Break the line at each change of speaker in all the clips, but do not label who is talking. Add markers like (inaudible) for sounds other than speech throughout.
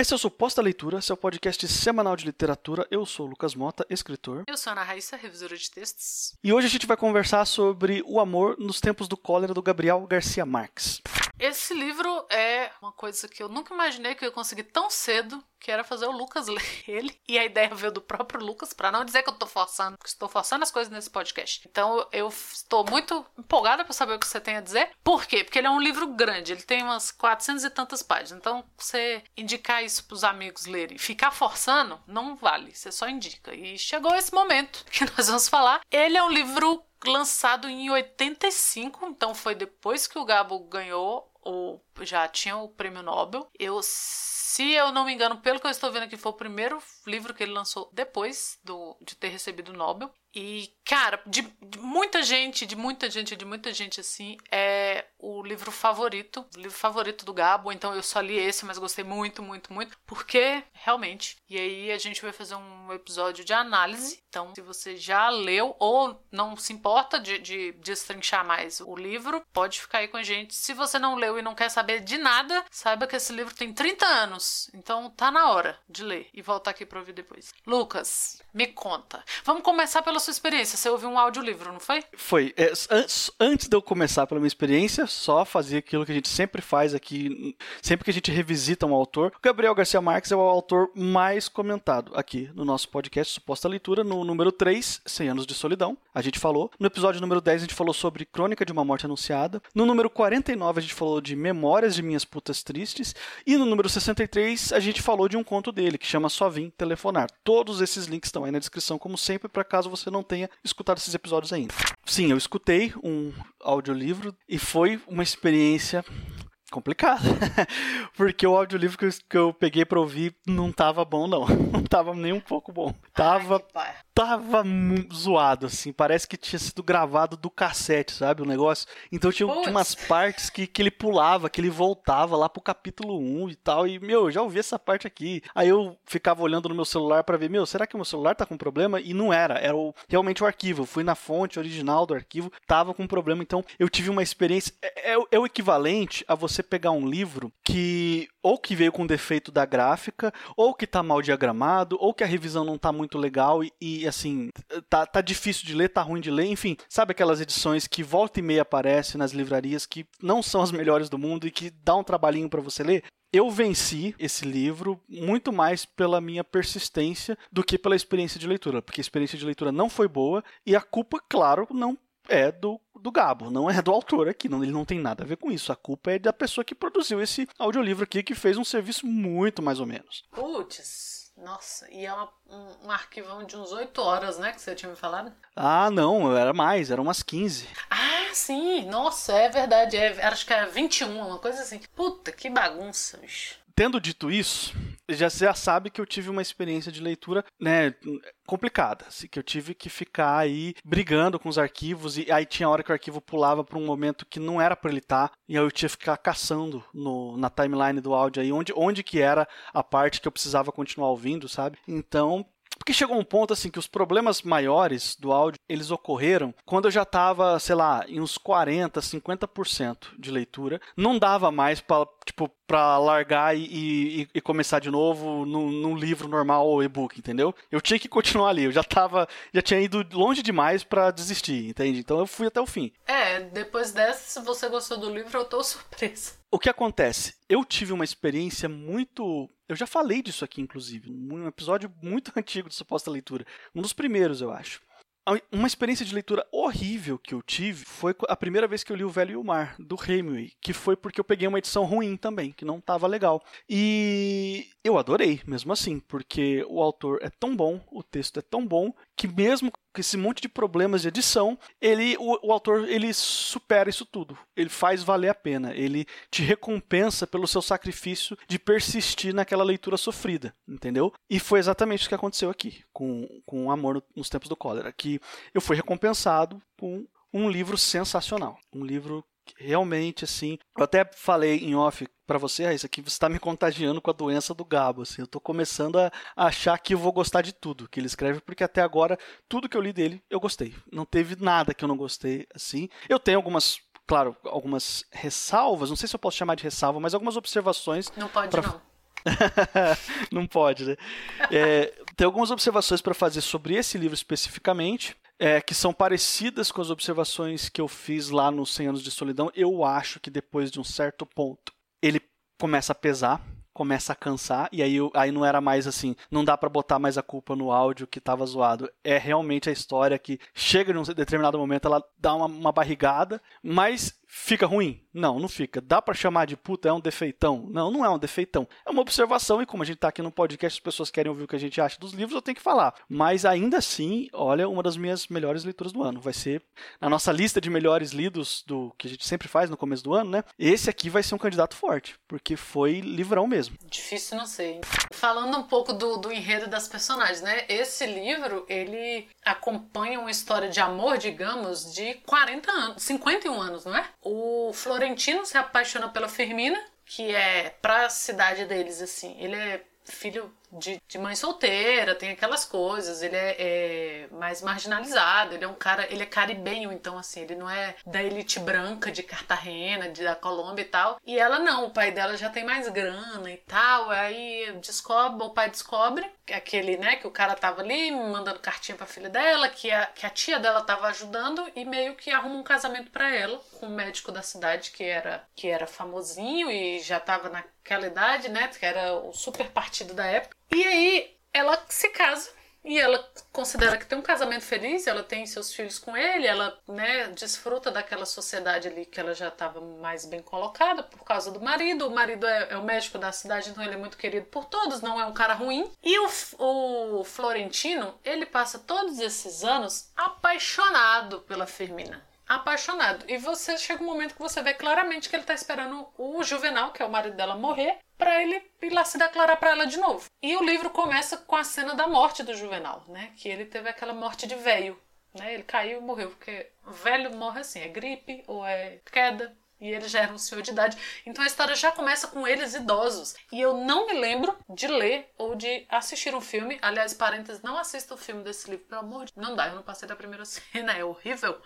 Esse é o Suposta Leitura, seu podcast semanal de literatura. Eu sou o Lucas Mota, escritor.
Eu sou a Ana Raíssa, revisora de textos.
E hoje a gente vai conversar sobre O Amor nos Tempos do Cólera, do Gabriel Garcia Marques.
Esse livro é uma coisa que eu nunca imaginei que eu ia conseguir tão cedo, que era fazer o Lucas (laughs) ler ele. E a ideia veio do próprio Lucas, para não dizer que eu tô forçando, porque estou forçando as coisas nesse podcast. Então eu estou muito empolgada para saber o que você tem a dizer. Por quê? Porque ele é um livro grande, ele tem umas 400 e tantas páginas. Então, você indicar isso pros amigos lerem, ficar forçando, não vale. Você só indica. E chegou esse momento (laughs) que nós vamos falar. Ele é um livro lançado em 85, então foi depois que o Gabo ganhou ou já tinha o prêmio Nobel. Eu, se eu não me engano, pelo que eu estou vendo aqui, foi o primeiro livro que ele lançou depois do, de ter recebido o Nobel. E, cara, de, de, muita gente, de muita gente, de muita gente assim, é o livro favorito, o livro favorito do Gabo. Então eu só li esse, mas gostei muito, muito, muito, porque realmente. E aí a gente vai fazer um episódio de análise. Então, se você já leu ou não se importa de, de destrinchar mais o livro, pode ficar aí com a gente. Se você não leu e não quer saber de nada, saiba que esse livro tem 30 anos. Então tá na hora de ler e voltar aqui para ouvir depois. Lucas, me conta. Vamos começar pela sua experiência. Você ouviu um audiolivro, não foi?
Foi. É, antes de eu começar pela minha experiência, só fazer aquilo que a gente sempre faz aqui, sempre que a gente revisita um autor. O Gabriel Garcia Marques é o autor mais comentado aqui no nosso podcast Suposta Leitura, no número 3, 100 anos de solidão. A gente falou. No episódio número 10, a gente falou sobre Crônica de uma Morte Anunciada. No número 49, a gente falou de Memórias de Minhas Putas Tristes. E no número 63, a gente falou de um conto dele, que chama Só Vim Telefonar. Todos esses links estão aí na descrição, como sempre, para caso você não tenha escutado esses episódios ainda. Sim, eu escutei um audiolivro e foi uma experiência complicada. (laughs) Porque o audiolivro que eu, que eu peguei pra ouvir não tava bom, não. (laughs) Não tava nem um pouco bom. Tava. Ai, tava zoado, assim. Parece que tinha sido gravado do cassete, sabe? O negócio. Então tinha, tinha, umas partes que, que ele pulava, que ele voltava lá pro capítulo 1 e tal. E, meu, eu já ouvi essa parte aqui. Aí eu ficava olhando no meu celular para ver, meu, será que o meu celular tá com problema? E não era. Era o, realmente o arquivo. Eu fui na fonte original do arquivo, tava com problema. Então eu tive uma experiência. É, é, é o equivalente a você pegar um livro que ou que veio com defeito da gráfica, ou que tá mal diagramado, ou que a revisão não tá muito legal e, e assim, tá, tá difícil de ler, tá ruim de ler, enfim, sabe aquelas edições que volta e meia aparecem nas livrarias que não são as melhores do mundo e que dá um trabalhinho para você ler? Eu venci esse livro muito mais pela minha persistência do que pela experiência de leitura, porque a experiência de leitura não foi boa e a culpa, claro, não é do, do Gabo, não é do autor aqui, não, ele não tem nada a ver com isso. A culpa é da pessoa que produziu esse audiolivro aqui, que fez um serviço muito mais ou menos.
Putz. Nossa, e é uma, um, um, arquivão de uns 8 horas, né? Que você tinha me falado?
Ah, não, era mais, eram umas 15.
Ah, sim, nossa, é verdade. É, acho que é 21, uma coisa assim. Puta, que bagunça, bicho.
Tendo dito isso, já, já sabe que eu tive uma experiência de leitura, né, complicada, assim, que eu tive que ficar aí brigando com os arquivos e aí tinha hora que o arquivo pulava para um momento que não era para ele estar tá, e aí eu tinha que ficar caçando no, na timeline do áudio aí onde, onde que era a parte que eu precisava continuar ouvindo, sabe? Então porque chegou um ponto assim que os problemas maiores do áudio, eles ocorreram quando eu já estava, sei lá, em uns 40, 50% de leitura. Não dava mais para tipo para largar e, e, e, começar de novo num, num livro normal ou e-book, entendeu? Eu tinha que continuar ali, eu já tava, já tinha ido longe demais para desistir, entende? Então eu fui até o fim.
É, depois dessa, se você gostou do livro, eu tô (laughs) surpresa.
O que acontece? Eu tive uma experiência muito. Eu já falei disso aqui, inclusive, um episódio muito (laughs) antigo de suposta leitura. Um dos primeiros, eu acho. Uma experiência de leitura horrível que eu tive foi a primeira vez que eu li O Velho e o Mar, do Hemingway, que foi porque eu peguei uma edição ruim também, que não estava legal. E eu adorei, mesmo assim, porque o autor é tão bom, o texto é tão bom, que mesmo com esse monte de problemas de edição, ele, o, o, autor ele supera isso tudo. Ele faz valer a pena. Ele te recompensa pelo seu sacrifício de persistir naquela leitura sofrida, entendeu? E foi exatamente o que aconteceu aqui com, com Amor nos Tempos do Cólera, que eu fui recompensado com um livro sensacional, um livro realmente assim. Eu até falei em off para você, Raíssa, que você está me contagiando com a doença do Gabo. Assim, eu estou começando a achar que eu vou gostar de tudo que ele escreve, porque até agora tudo que eu li dele eu gostei. Não teve nada que eu não gostei assim. Eu tenho algumas claro, algumas ressalvas, não sei se eu posso chamar de ressalva, mas algumas observações.
Não pode pra... não. (laughs)
Não pode, né? É, tem algumas observações para fazer sobre esse livro especificamente. É, que são parecidas com as observações que eu fiz lá nos 100 Anos de Solidão. Eu acho que depois de um certo ponto ele começa a pesar começa a cansar e aí, aí não era mais assim, não dá para botar mais a culpa no áudio que tava zoado. É realmente a história que chega num determinado momento, ela dá uma, uma barrigada, mas Fica ruim? Não, não fica. Dá para chamar de puta, é um defeitão? Não, não é um defeitão. É uma observação e como a gente tá aqui no podcast, as pessoas querem ouvir o que a gente acha dos livros, eu tenho que falar. Mas ainda assim, olha, uma das minhas melhores leituras do ano. Vai ser na nossa lista de melhores lidos do que a gente sempre faz no começo do ano, né? Esse aqui vai ser um candidato forte, porque foi livrão mesmo.
Difícil não sei. Falando um pouco do, do enredo das personagens, né? Esse livro, ele acompanha uma história de amor, digamos, de 40 anos, 51 anos, não é? O Florentino se apaixona pela Firmina, que é pra cidade deles, assim. Ele é filho de, de mãe solteira, tem aquelas coisas, ele é, é, mais marginalizado, ele é um cara, ele é caribenho, então assim, ele não é da elite branca de Cartagena, de, da Colômbia e tal. E ela não, o pai dela já tem mais grana e tal, aí descobre, o pai descobre aquele, né, que o cara tava ali mandando cartinha pra filha dela, que a, que a tia dela tava ajudando e meio que arruma um casamento para ela com um médico da cidade que era que era famosinho e já tava naquela idade, né, que era o super partido da época. E aí ela se casa e ela considera que tem um casamento feliz, ela tem seus filhos com ele, ela né, desfruta daquela sociedade ali que ela já estava mais bem colocada por causa do marido. O marido é, é, o médico da cidade, então ele é muito querido por todos, não é um cara ruim. E o, o Florentino, ele passa todos esses anos apaixonado pela Firmina apaixonado. E você chega um momento que você vê claramente que ele tá esperando o Juvenal, que é o marido dela, morrer para ele ir lá se declarar para ela de novo. E o livro começa com a cena da morte do Juvenal, né? Que ele teve aquela morte de velho, né? Ele caiu e morreu, porque velho morre assim, é gripe ou é queda, e ele já era um senhor de idade. Então a história já começa com eles idosos. E eu não me lembro de ler ou de assistir um filme. Aliás, parênteses, não assista o filme desse livro, pelo amor de Não dá, eu não passei da primeira cena, é horrível.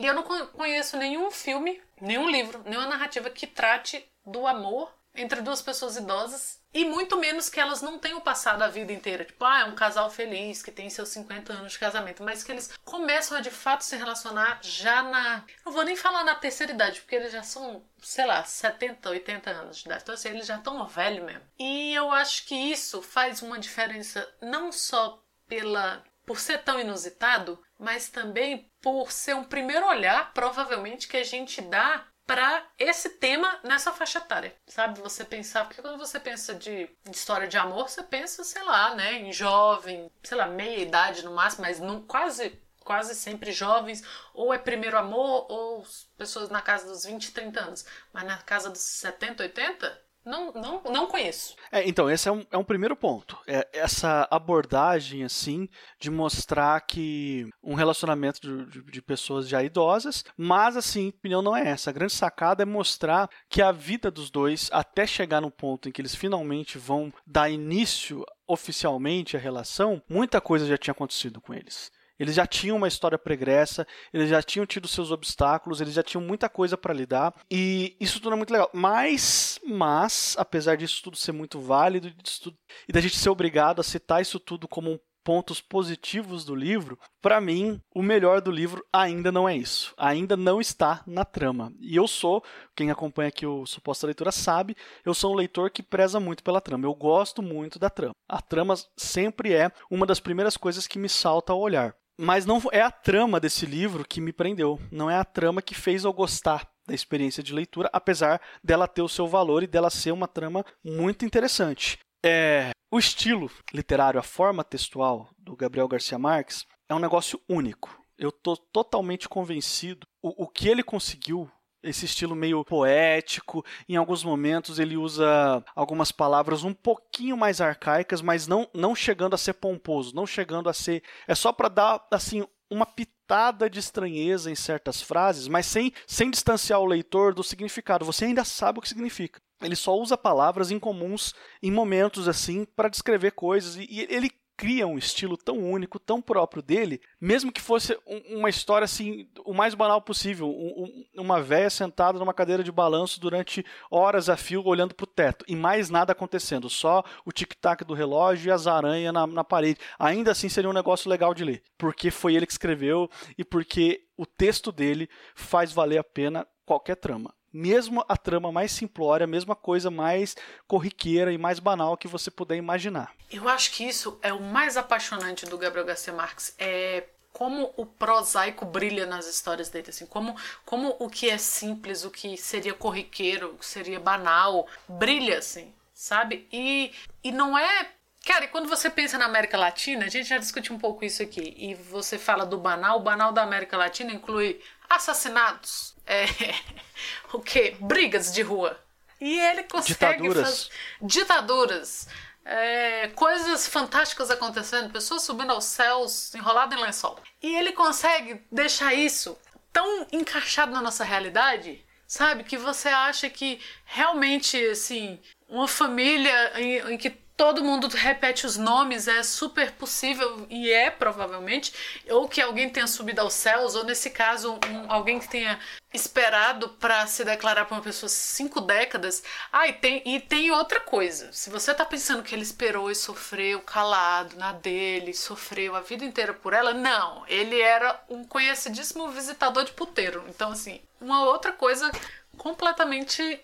E eu não conheço nenhum filme, nenhum livro, nenhuma narrativa que trate do amor entre duas pessoas idosas e muito menos que elas não tenham passado a vida inteira. Tipo, ah, é um casal feliz que tem seus 50 anos de casamento, mas que eles começam a de fato se relacionar já na. Não vou nem falar na terceira idade, porque eles já são, sei lá, 70, 80 anos de idade. Então, assim, eles já estão velhos mesmo. E eu acho que isso faz uma diferença não só pela por ser tão inusitado, mas também por ser um primeiro olhar, provavelmente, que a gente dá para esse tema nessa faixa etária, sabe? Você pensar, porque quando você pensa de, história de amor, você pensa, sei lá, né, em jovem, sei lá, meia idade no máximo, mas não, quase quase sempre jovens, ou é primeiro amor, ou pessoas na casa dos 20, 30 anos. Mas na casa dos 70, 80, não, não, não conheço.
É, então, esse é um, é um primeiro ponto. É essa abordagem, assim, de mostrar que um relacionamento de, de, de, pessoas já idosas, mas, assim, opinião não é essa. A grande sacada é mostrar que a vida dos dois, até chegar no ponto em que eles finalmente vão dar início oficialmente à relação, muita coisa já tinha acontecido com eles. Eles já tinham uma história pregressa, eles já tinham tido seus obstáculos, eles já tinham muita coisa para lidar e isso tudo é muito legal. Mas, mas, apesar disso tudo ser muito válido tudo, e da gente ser obrigado a citar isso tudo como pontos positivos do livro, para mim, o melhor do livro ainda não é isso. Ainda não está na trama. E eu sou, quem acompanha aqui o Suposta Leitura sabe, eu sou um leitor que preza muito pela trama. Eu gosto muito da trama. A trama sempre é uma das primeiras coisas que me salta ao olhar. Mas não é a trama desse livro que me prendeu. Não é a trama que fez eu gostar da experiência de leitura, apesar dela ter o seu valor e dela ser uma trama muito interessante. É, o estilo literário, a forma textual do Gabriel Garcia Marques é um negócio único. Eu estou totalmente convencido o, o que ele conseguiu esse estilo meio poético. Em alguns momentos ele usa algumas palavras um pouquinho mais arcaicas, mas não, não chegando a ser pomposo, não chegando a ser. É só para dar assim uma pitada de estranheza em certas frases, mas sem, sem distanciar o leitor do significado. Você ainda sabe o que significa. Ele só usa palavras incomuns em momentos assim para descrever coisas e, e ele cria um estilo tão único, tão próprio dele, mesmo que fosse um, uma história assim, o mais banal possível. Um, um, uma véia sentada numa cadeira de balanço durante horas a fio olhando pro teto e mais nada acontecendo, só o tic-tac do relógio e as aranhas na, na parede. Ainda assim seria um negócio legal de ler, porque foi ele que escreveu e porque o texto dele faz valer a pena qualquer trama mesmo a trama mais simplória, a coisa mais corriqueira e mais banal que você puder imaginar.
Eu acho que isso é o mais apaixonante do Gabriel Garcia Marques, é como o prosaico brilha nas histórias dele, assim, como, como o que é simples, o que seria corriqueiro, o que seria banal, brilha, assim, sabe? E, e não é Cara, e quando você pensa na América Latina, a gente já discutiu um pouco isso aqui, e você fala do banal, o banal da América Latina inclui assassinatos, é, (laughs) o que? Brigas de rua. E ele consegue
ditaduras,
fazer ditaduras, é, coisas fantásticas acontecendo, pessoas subindo aos céus, enrolado em lençol. E ele consegue deixar isso tão encaixado na nossa realidade, sabe, que você acha que realmente assim uma família em, em que todo mundo repete os nomes, é super possível e é provavelmente, ou que alguém tenha subido aos céus, ou nesse caso, um, alguém que tenha esperado para se declarar para uma pessoa cinco décadas. Ah, e tem, e tem outra coisa. Se você tá pensando que ele esperou e sofreu calado na dele, sofreu a vida inteira por ela, não. Ele era um conhecidíssimo visitador de puteiro. Então, assim, uma outra coisa completamente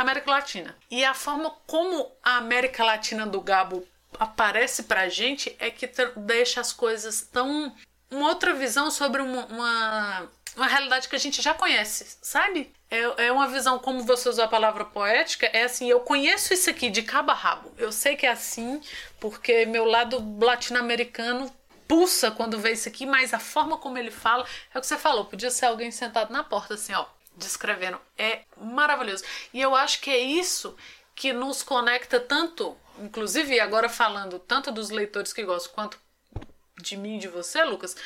América Latina. E a forma como a América Latina do Gabo aparece pra gente é que deixa as coisas tão. uma outra visão sobre uma, uma, uma realidade que a gente já conhece, sabe? É, é uma visão, como você usou a palavra poética, é assim: eu conheço isso aqui de cabo a rabo. Eu sei que é assim, porque meu lado latino-americano pulsa quando vê isso aqui, mas a forma como ele fala é o que você falou. Podia ser alguém sentado na porta, assim, ó descrevendo. É maravilhoso. E eu acho que é isso que nos conecta tanto, inclusive agora falando tanto dos leitores que gostam quanto de mim e de você, Lucas,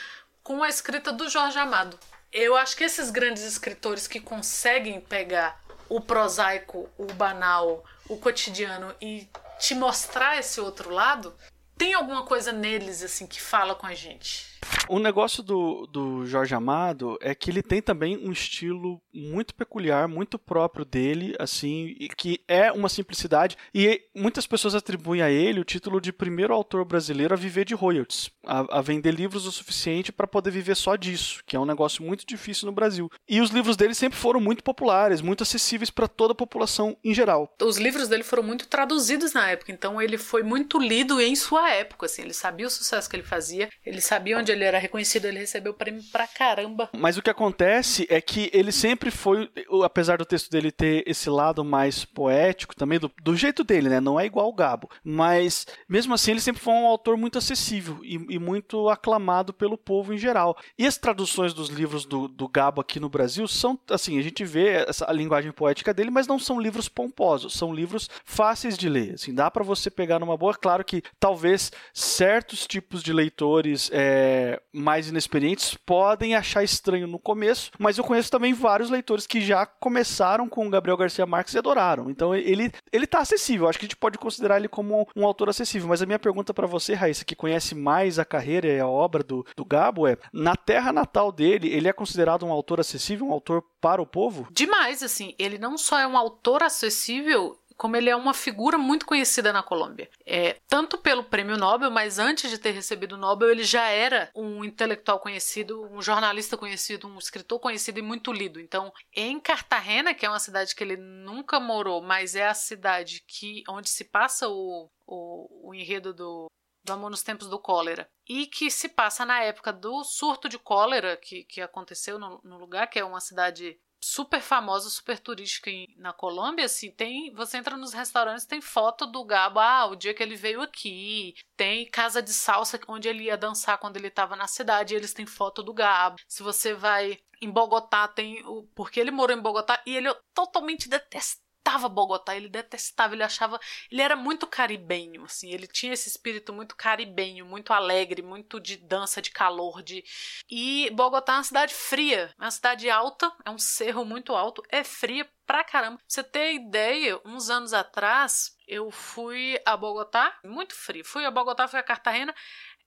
com a escrita do Jorge Amado. Eu acho que esses grandes escritores que conseguem pegar o prosaico, o banal, o cotidiano e te mostrar esse outro lado, tem alguma coisa neles assim que fala com a gente.
O negócio do, do Jorge Amado é que ele tem também um estilo muito peculiar, muito próprio dele, assim, que é uma simplicidade. E muitas pessoas atribuem a ele o título de primeiro autor brasileiro a viver de royalties, a, a vender livros o suficiente para poder viver só disso, que é um negócio muito difícil no Brasil. E os livros dele sempre foram muito populares, muito acessíveis para toda a população em geral.
Os livros dele foram muito traduzidos na época, então ele foi muito lido em sua época, assim, ele sabia o sucesso que ele fazia, ele sabia onde ele era reconhecido, ele recebeu prêmio pra caramba.
Mas o que acontece é que ele sempre foi, apesar do texto dele ter esse lado mais poético também, do, do jeito dele, né? Não é igual o Gabo. Mas, mesmo assim, ele sempre foi um autor muito acessível e, e muito aclamado pelo povo em geral. E as traduções dos livros do, do Gabo aqui no Brasil são, assim, a gente vê essa, a linguagem poética dele, mas não são livros pomposos, são livros fáceis de ler. Assim, dá para você pegar numa boa. Claro que talvez certos tipos de leitores é, mais inexperientes podem achar estranho no começo, mas eu conheço também vários leitores que já começaram com o Gabriel Garcia Marques e adoraram. Então ele ele tá acessível, acho que a gente pode considerar ele como um autor acessível, mas a minha pergunta para você, Raíssa, que conhece mais a carreira e a obra do, do Gabo é, na terra natal dele, ele é considerado um autor acessível, um autor para o povo?
Demais, assim, ele não só é um autor acessível, como ele é uma figura muito conhecida na Colômbia. É, tanto pelo prêmio Nobel, mas antes de ter recebido o Nobel, ele já era um intelectual conhecido, um jornalista conhecido, um escritor conhecido e muito lido. Então, em Cartagena, que é uma cidade que ele nunca morou, mas é a cidade que onde se passa o, o, o enredo do, do Amor nos Tempos do Cólera, e que se passa na época do surto de cólera que, que aconteceu no, no lugar, que é uma cidade super famosa, super turística em, na Colômbia, assim, tem, você entra nos restaurantes, tem foto do Gabo, ah, o dia que ele veio aqui, tem casa de salsa onde ele ia dançar quando ele estava na cidade, eles têm foto do Gabo. Se você vai em Bogotá, tem o porque ele morou em Bogotá e ele é totalmente detestável detestava Bogotá, ele detestava, ele achava, ele era muito caribenho, assim, ele tinha esse espírito muito caribenho, muito alegre, muito de dança, de calor, de e Bogotá é uma cidade fria, é uma cidade alta, é um cerro muito alto, é fria pra caramba. Pra você ter ideia, uns anos atrás eu fui a Bogotá, muito frio. Fui a Bogotá, fui a Cartagena,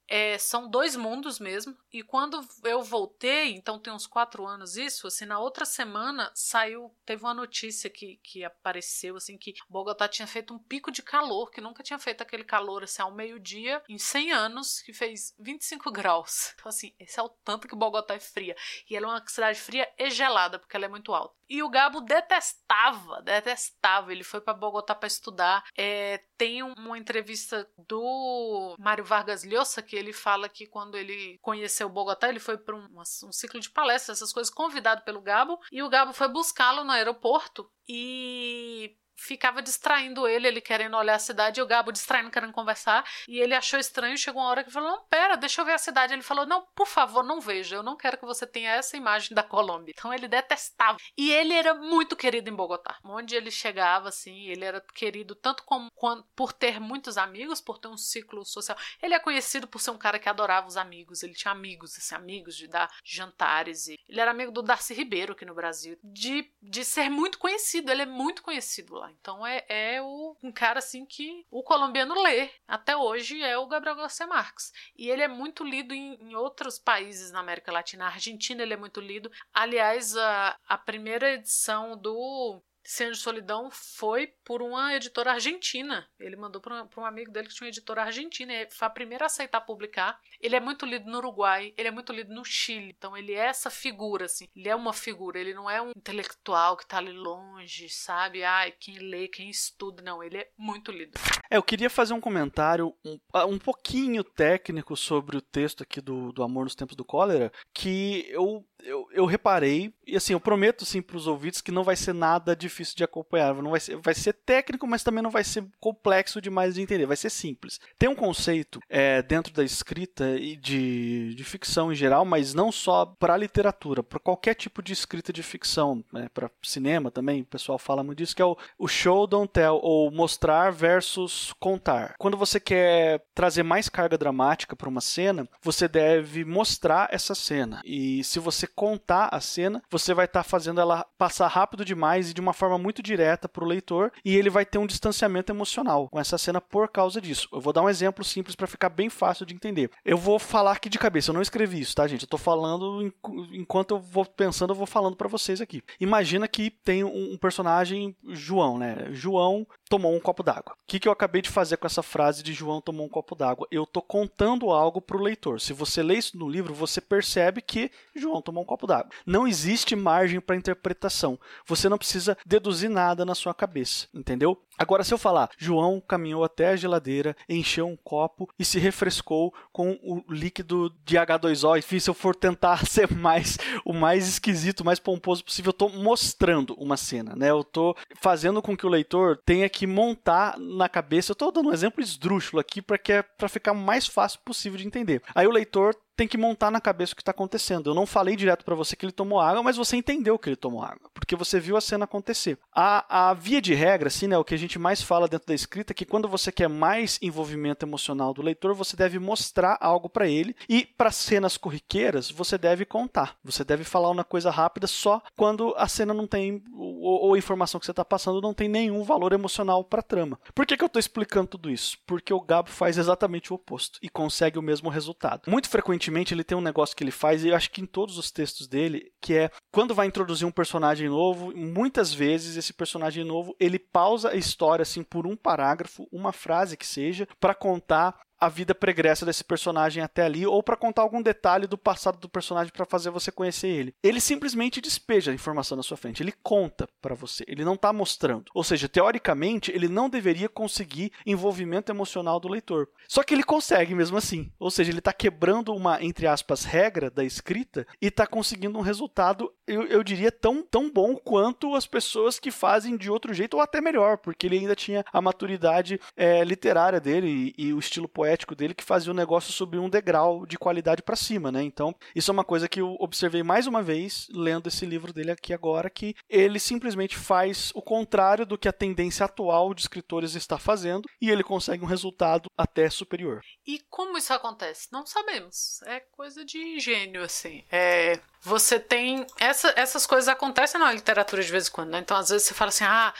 é, são dois mundos mesmo. E quando eu voltei, então tem uns quatro anos isso, assim, na outra semana saiu, teve uma notícia que, que apareceu, assim, que Bogotá tinha feito um pico de calor, que nunca tinha feito aquele calor, assim, ao meio-dia, em 100 anos, que fez 25 (laughs) graus. Então, assim, esse é o tanto que Bogotá é fria. E ela é uma cidade fria e gelada, porque ela é muito alta. E o Gabo detestava, detestava. Ele foi para Bogotá para estudar. É, tem uma entrevista do Mário Vargas Llosa que ele fala que quando ele conheceu Bogotá, ele foi para um, um, ciclo de palestras, essas coisas, convidado pelo Gabo. E o Gabo foi buscá-lo no aeroporto e ficava distraindo ele, ele querendo olhar a cidade, e o Gabo distraindo, querendo conversar, e ele achou estranho, chegou uma hora que falou, não, pera, deixa eu ver a cidade. Ele falou, não, por favor, não veja, eu não quero que você tenha essa imagem da Colômbia. Então ele detestava. E ele era muito querido em Bogotá. Onde ele chegava, assim, ele era querido tanto como por ter muitos amigos, por ter um ciclo social. Ele é conhecido por ser um cara que adorava os amigos, ele tinha amigos, assim, amigos de dar jantares. E ele era amigo do Darcy Ribeiro aqui no Brasil, de, de ser muito conhecido, ele é muito conhecido lá. Então é, é o, um cara assim que o colombiano lê até hoje é o Gabriel Garcia Marques. E ele é muito lido em, em outros países na América Latina. A Argentina ele é muito lido. Aliás, a, a primeira edição do Cena de Solidão foi por uma editora argentina. Ele mandou para um amigo dele que tinha uma editora argentina. E foi a primeira a aceitar publicar. Ele é muito lido no Uruguai, ele é muito lido no Chile. Então ele é essa figura, assim. Ele é uma figura, ele não é um intelectual que está ali longe, sabe? Ai, quem lê, quem estuda. Não, ele é muito lido.
É, eu queria fazer um comentário um, ah, um pouquinho técnico sobre o texto aqui do, do Amor nos Tempos do Cólera, que eu eu, eu reparei, e assim, eu prometo sim para os ouvintes que não vai ser nada difícil de acompanhar. Não vai ser, vai ser técnico, mas também não vai ser complexo demais de entender. Vai ser simples. Tem um conceito é, dentro da escrita e de, de ficção em geral, mas não só para literatura, para qualquer tipo de escrita de ficção, né, para cinema também, o pessoal fala muito disso, que é o, o show, don't tell, ou mostrar versus contar. Quando você quer trazer mais carga dramática para uma cena, você deve mostrar essa cena. E se você contar a cena, você vai estar tá fazendo ela passar rápido demais e de uma forma muito direta para o leitor, e ele vai ter um distanciamento emocional com essa cena por causa disso. Eu vou dar um exemplo simples para ficar bem fácil de entender. Eu vou falar aqui de cabeça, eu não escrevi isso, tá, gente? Eu tô falando enquanto eu vou pensando, eu vou falando para vocês aqui. Imagina que tem um personagem João, né? João tomou um copo d'água. O que, que eu acabei de fazer com essa frase de João tomou um copo d'água? Eu tô contando algo para o leitor. Se você lê isso no livro, você percebe que João tomou um copo d'água. Não existe margem para interpretação. Você não precisa deduzir nada na sua cabeça, entendeu? Agora, se eu falar, João caminhou até a geladeira, encheu um copo e se refrescou com o líquido de H2O. Enfim, se eu for tentar (laughs) ser mais o mais esquisito, mais pomposo possível, eu estou mostrando uma cena, né? Eu estou fazendo com que o leitor tenha que montar na cabeça. Eu estou dando um exemplo esdrúxulo aqui para que é para ficar mais fácil possível de entender. Aí o leitor tem que montar na cabeça o que está acontecendo. Eu não falei direto para você que ele tomou água, mas você entendeu que ele tomou água, porque você viu a cena acontecer. A, a via de regra, assim, né, o que a gente mais fala dentro da escrita é que quando você quer mais envolvimento emocional do leitor, você deve mostrar algo para ele e para cenas corriqueiras você deve contar. Você deve falar uma coisa rápida só quando a cena não tem ou, ou a informação que você está passando não tem nenhum valor emocional para a trama. Por que, que eu estou explicando tudo isso? Porque o Gabo faz exatamente o oposto e consegue o mesmo resultado. Muito frequentemente frequentemente ele tem um negócio que ele faz, e eu acho que em todos os textos dele, que é quando vai introduzir um personagem novo, muitas vezes esse personagem novo ele pausa a história assim por um parágrafo, uma frase que seja, para contar a vida pregressa desse personagem até ali ou para contar algum detalhe do passado do personagem para fazer você conhecer ele. Ele simplesmente despeja a informação na sua frente, ele conta para você, ele não está mostrando. Ou seja, teoricamente, ele não deveria conseguir envolvimento emocional do leitor. Só que ele consegue mesmo assim. Ou seja, ele está quebrando uma, entre aspas, regra da escrita e está conseguindo um resultado, eu, eu diria, tão, tão bom quanto as pessoas que fazem de outro jeito ou até melhor, porque ele ainda tinha a maturidade é, literária dele e, e o estilo poético poético dele que fazia o negócio subir um degrau de qualidade para cima, né? Então, isso é uma coisa que eu observei mais uma vez lendo esse livro dele aqui agora, que ele simplesmente faz o contrário do que a tendência atual de escritores está fazendo e ele consegue um resultado até superior.
E como isso acontece? Não sabemos. É coisa de gênio, assim. É, você tem. Essa, essas coisas acontecem na literatura de vez em quando, né? Então, às vezes, você fala assim, ah.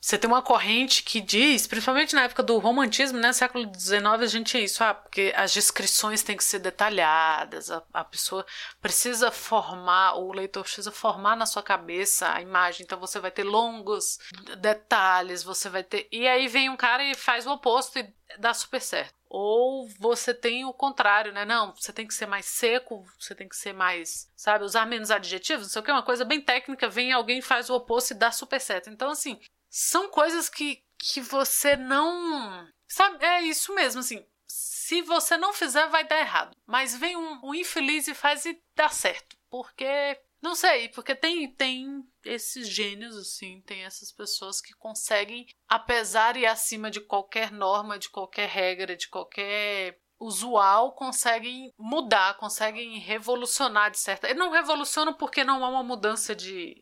Você tem uma corrente que diz, principalmente na época do romantismo, né? Século XIX, a gente tinha isso, ah, porque as descrições têm que ser detalhadas, a, a pessoa precisa formar, o leitor precisa formar na sua cabeça a imagem, então você vai ter longos detalhes, você vai ter. E aí vem um cara e faz o oposto e dá super certo. Ou você tem o contrário, né? Não, você tem que ser mais seco, você tem que ser mais, sabe, usar menos adjetivos, não sei o que, uma coisa bem técnica, vem alguém faz o oposto e dá super certo. Então, assim, são coisas que, que você não. Sabe, é isso mesmo, assim. Se você não fizer, vai dar errado. Mas vem um, um infeliz e faz e dá certo. Porque não sei, porque tem, tem esses gênios, assim, tem essas pessoas que conseguem, apesar e acima de qualquer norma, de qualquer regra, de qualquer usual conseguem mudar, conseguem revolucionar de certa. Ele não revoluciona porque não há uma mudança de.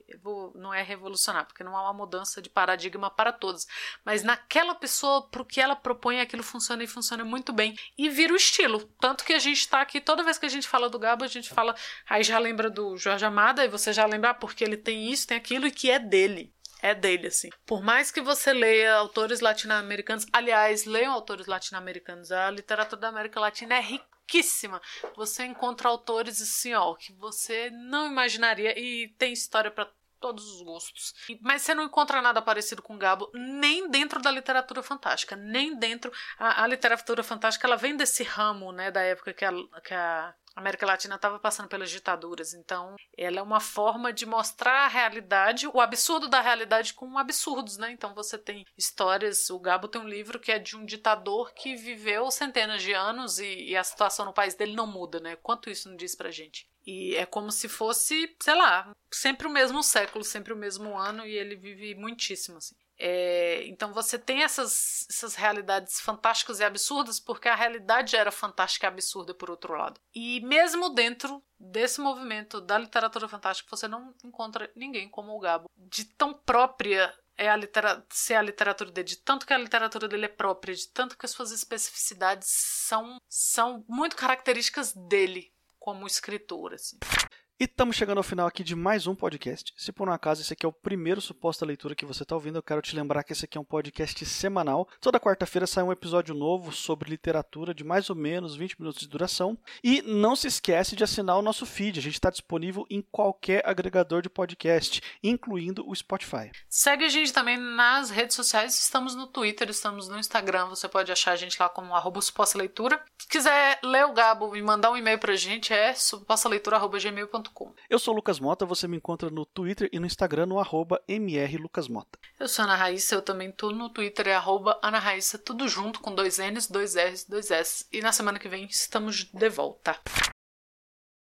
Não é revolucionar, porque não há uma mudança de paradigma para todos. Mas naquela pessoa, para o que ela propõe, aquilo funciona e funciona muito bem. E vira o estilo. Tanto que a gente está aqui, toda vez que a gente fala do Gabo, a gente fala. Aí já lembra do Jorge Amada, e você já lembra ah, porque ele tem isso, tem aquilo, e que é dele é dele, assim. Por mais que você leia autores latino-americanos, aliás, leiam autores latino-americanos, a literatura da América Latina é riquíssima. Você encontra autores assim, ó, que você não imaginaria e tem história para todos os gostos. Mas você não encontra nada parecido com Gabo nem dentro da literatura fantástica, nem dentro a, a literatura fantástica, ela vem desse ramo, né, da época que a, que a a América Latina estava passando pelas ditaduras, então ela é uma forma de mostrar a realidade, o absurdo da realidade com absurdos, né? Então você tem histórias, o Gabo tem um livro que é de um ditador que viveu centenas de anos e, e a situação no país dele não muda, né? Quanto isso não diz pra gente? E é como se fosse, sei lá, sempre o mesmo século, sempre o mesmo ano, e ele vive muitíssimo, assim. É, então você tem essas, essas realidades fantásticas e absurdas, porque a realidade era fantástica e absurda por outro lado. E mesmo dentro desse movimento da literatura fantástica, você não encontra ninguém como o Gabo, de tão própria é a litera ser a literatura dele, de tanto que a literatura dele é própria, de tanto que as suas especificidades são, são muito características dele como escritor. Assim.
E estamos chegando ao final aqui de mais um podcast. Se por um acaso esse aqui é o primeiro suposta leitura que você está ouvindo, eu quero te lembrar que esse aqui é um podcast semanal. Toda quarta-feira sai um episódio novo sobre literatura de mais ou menos 20 minutos de duração. E não se esquece de assinar o nosso feed. A gente está disponível em qualquer agregador de podcast, incluindo o Spotify.
Segue a gente também nas redes sociais. Estamos no Twitter, estamos no Instagram. Você pode achar a gente lá como arroba suposta leitura. Se quiser ler o Gabo e mandar um e-mail pra gente, é supostaleitura.gmail.com
eu sou Lucas Mota, você me encontra no Twitter e no Instagram no arroba mrlucasmota.
Eu sou Ana Raíssa, eu também tô no Twitter, é arroba Ana Raíssa, tudo junto com dois N's, dois R's, dois S. E na semana que vem estamos de volta.